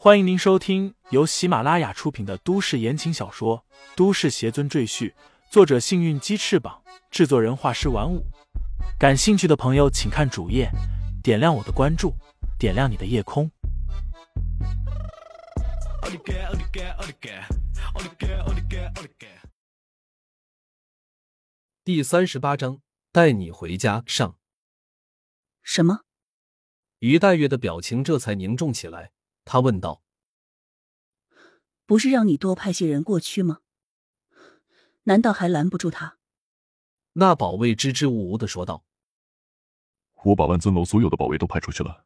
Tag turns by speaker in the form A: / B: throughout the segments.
A: 欢迎您收听由喜马拉雅出品的都市言情小说《都市邪尊赘婿》，作者：幸运鸡翅膀，制作人：画师玩五。感兴趣的朋友，请看主页，点亮我的关注，点亮你的夜空。
B: 第三十八章，带你回家上。
C: 什么？
B: 于黛月的表情这才凝重起来。他问道：“
C: 不是让你多派些人过去吗？难道还拦不住他？”
B: 那保卫支支吾吾的说道：“
D: 我把万尊楼所有的保卫都派出去了，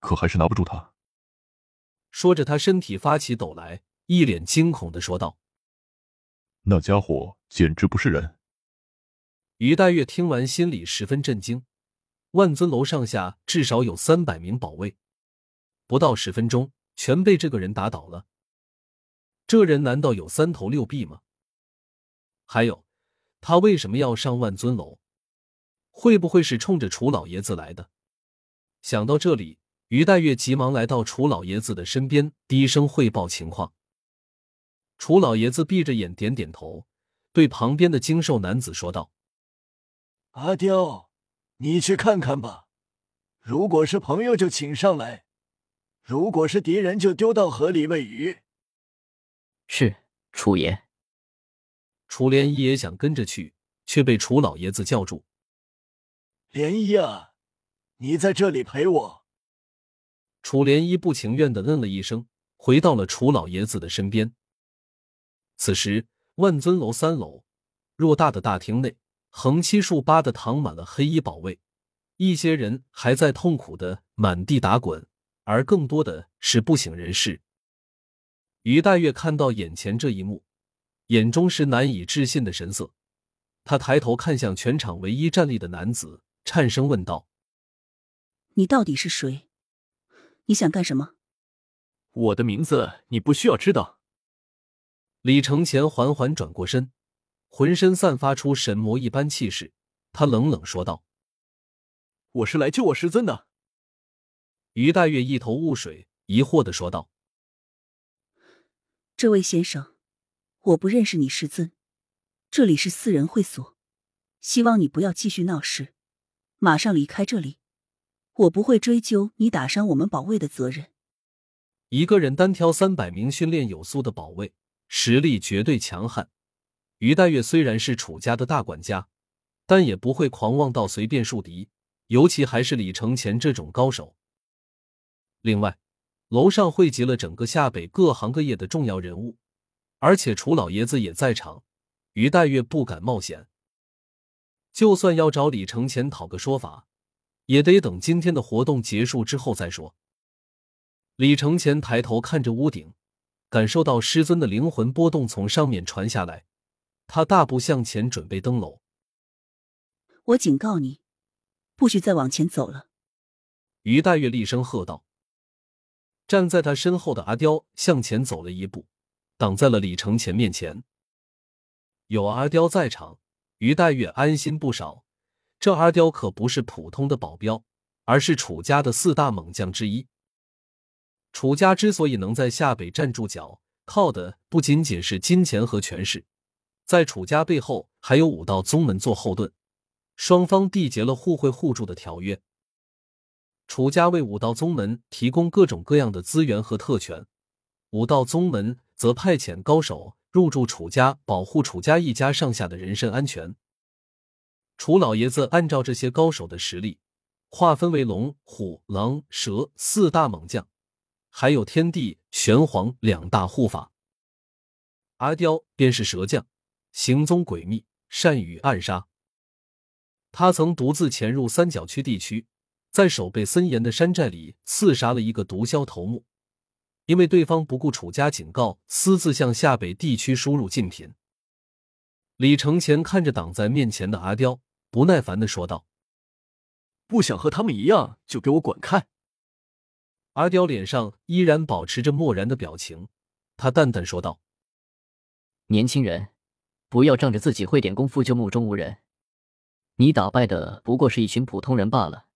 D: 可还是拿不住他。”
B: 说着，他身体发起抖来，一脸惊恐的说道：“
D: 那家伙简直不是人！”
B: 于黛月听完，心里十分震惊。万尊楼上下至少有三百名保卫。不到十分钟，全被这个人打倒了。这人难道有三头六臂吗？还有，他为什么要上万尊楼？会不会是冲着楚老爷子来的？想到这里，于黛月急忙来到楚老爷子的身边，低声汇报情况。楚老爷子闭着眼，点点头，对旁边的精瘦男子说道：“
E: 阿刁，你去看看吧。如果是朋友，就请上来。”如果是敌人，就丢到河里喂鱼。
F: 是楚爷。
B: 楚莲衣也想跟着去，却被楚老爷子叫住。
E: 莲衣啊，你在这里陪我。
B: 楚莲衣不情愿的嗯了一声，回到了楚老爷子的身边。此时，万尊楼三楼偌大的大厅内，横七竖八的躺满了黑衣保卫，一些人还在痛苦的满地打滚。而更多的是不省人事。于黛月看到眼前这一幕，眼中是难以置信的神色。他抬头看向全场唯一站立的男子，颤声问道：“
C: 你到底是谁？你想干什么？”
A: 我的名字你不需要知道。
B: 李承前缓缓转过身，浑身散发出神魔一般气势。他冷冷说道：“
A: 我是来救我师尊的。”
B: 于黛月一头雾水，疑惑的说道：“
C: 这位先生，我不认识你师尊，这里是私人会所，希望你不要继续闹事，马上离开这里。我不会追究你打伤我们保卫的责任。”
B: 一个人单挑三百名训练有素的保卫，实力绝对强悍。于黛月虽然是楚家的大管家，但也不会狂妄到随便树敌，尤其还是李承前这种高手。另外，楼上汇集了整个夏北各行各业的重要人物，而且楚老爷子也在场。于黛月不敢冒险，就算要找李承前讨个说法，也得等今天的活动结束之后再说。李承前抬头看着屋顶，感受到师尊的灵魂波动从上面传下来，他大步向前准备登楼。
C: 我警告你，不许再往前走了！
B: 于黛月厉声喝道。站在他身后的阿刁向前走了一步，挡在了李承前面前。有阿刁在场，于黛月安心不少。这阿刁可不是普通的保镖，而是楚家的四大猛将之一。楚家之所以能在下北站住脚，靠的不仅仅是金钱和权势，在楚家背后还有武道宗门做后盾，双方缔结了互惠互助的条约。楚家为武道宗门提供各种各样的资源和特权，武道宗门则派遣高手入驻楚家，保护楚家一家上下的人身安全。楚老爷子按照这些高手的实力，划分为龙、虎、狼、蛇四大猛将，还有天地、玄黄两大护法。阿刁便是蛇将，行踪诡秘，善于暗杀。他曾独自潜入三角区地区。在守备森严的山寨里刺杀了一个毒枭头目，因为对方不顾楚家警告，私自向下北地区输入禁品。李承前看着挡在面前的阿刁，不耐烦的说道：“
A: 不想和他们一样，就给我滚开！”
B: 阿刁脸上依然保持着漠然的表情，他淡淡说道：“
F: 年轻人，不要仗着自己会点功夫就目中无人。你打败的不过是一群普通人罢了。”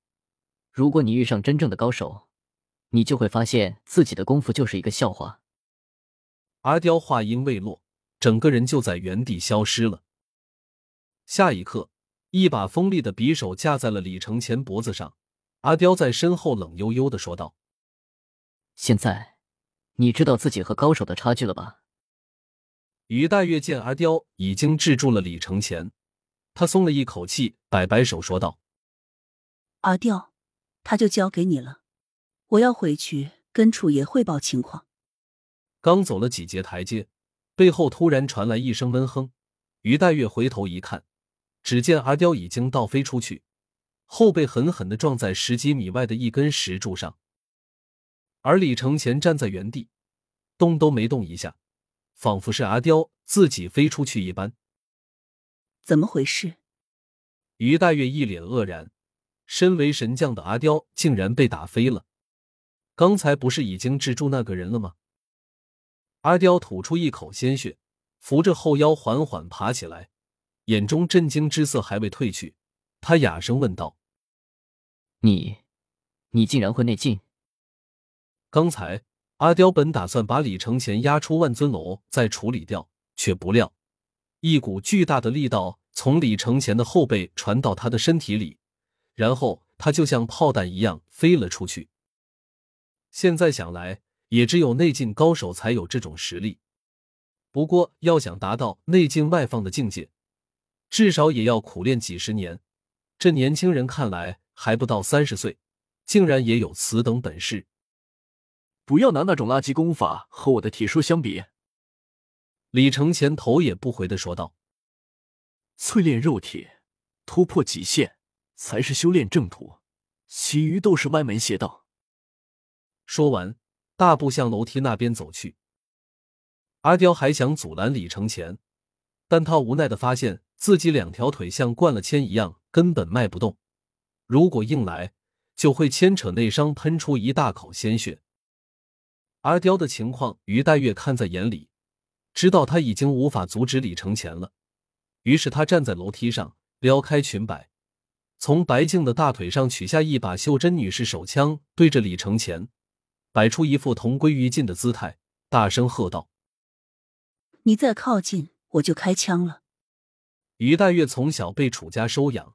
F: 如果你遇上真正的高手，你就会发现自己的功夫就是一个笑话。
B: 阿刁话音未落，整个人就在原地消失了。下一刻，一把锋利的匕首架在了李承前脖子上。阿刁在身后冷悠悠的说道：“
F: 现在，你知道自己和高手的差距了吧？”
B: 于大月见阿刁已经制住了李承前，他松了一口气，摆摆手说道：“
C: 阿刁，他就交给你了，我要回去跟楚爷汇报情况。”
B: 刚走了几节台阶，背后突然传来一声闷哼。于黛月回头一看，只见阿刁已经倒飞出去。后背狠狠的撞在十几米外的一根石柱上，而李承前站在原地，动都没动一下，仿佛是阿刁自己飞出去一般。
C: 怎么回事？
B: 于黛月一脸愕然，身为神将的阿刁竟然被打飞了。刚才不是已经制住那个人了吗？阿刁吐出一口鲜血，扶着后腰缓缓爬起来，眼中震惊之色还未褪去，他哑声问道。
F: 你，你竟然会内劲！
B: 刚才阿刁本打算把李承前押出万尊楼再处理掉，却不料一股巨大的力道从李承前的后背传到他的身体里，然后他就像炮弹一样飞了出去。现在想来，也只有内劲高手才有这种实力。不过，要想达到内劲外放的境界，至少也要苦练几十年。这年轻人看来。还不到三十岁，竟然也有此等本事！
G: 不要拿那种垃圾功法和我的体术相比。”
B: 李承前头也不回的说道，“
G: 淬炼肉体，突破极限，才是修炼正途，其余都是歪门邪道。”
B: 说完，大步向楼梯那边走去。阿刁还想阻拦李承前，但他无奈的发现自己两条腿像灌了铅一样，根本迈不动。如果硬来，就会牵扯内伤，喷出一大口鲜血。阿刁的情况，于黛月看在眼里，知道他已经无法阻止李承前了。于是他站在楼梯上，撩开裙摆，从白净的大腿上取下一把袖珍女士手枪，对着李承前，摆出一副同归于尽的姿态，大声喝道：“
C: 你再靠近，我就开枪了。”
B: 于黛月从小被楚家收养。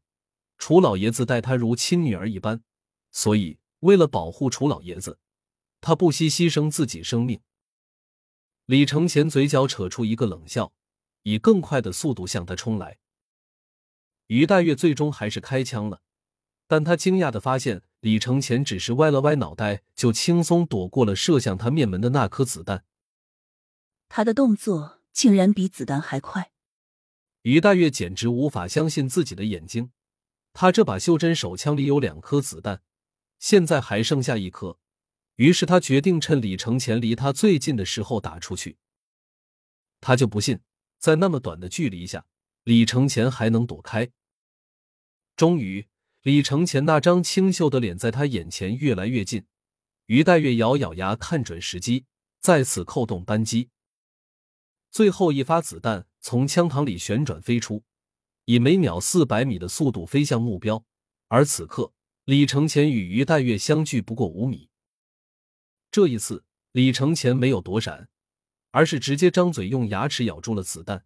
B: 楚老爷子待她如亲女儿一般，所以为了保护楚老爷子，他不惜牺牲自己生命。李承前嘴角扯出一个冷笑，以更快的速度向他冲来。于黛月最终还是开枪了，但他惊讶的发现，李承前只是歪了歪脑袋，就轻松躲过了射向他面门的那颗子弹。
C: 他的动作竟然比子弹还快！
B: 于黛月简直无法相信自己的眼睛。他这把袖珍手枪里有两颗子弹，现在还剩下一颗，于是他决定趁李承前离他最近的时候打出去。他就不信，在那么短的距离下，李承前还能躲开。终于，李承前那张清秀的脸在他眼前越来越近，于黛月咬咬牙，看准时机，再次扣动扳机。最后一发子弹从枪膛里旋转飞出。以每秒四百米的速度飞向目标，而此刻李承前与于黛月相距不过五米。这一次，李承前没有躲闪，而是直接张嘴用牙齿咬住了子弹。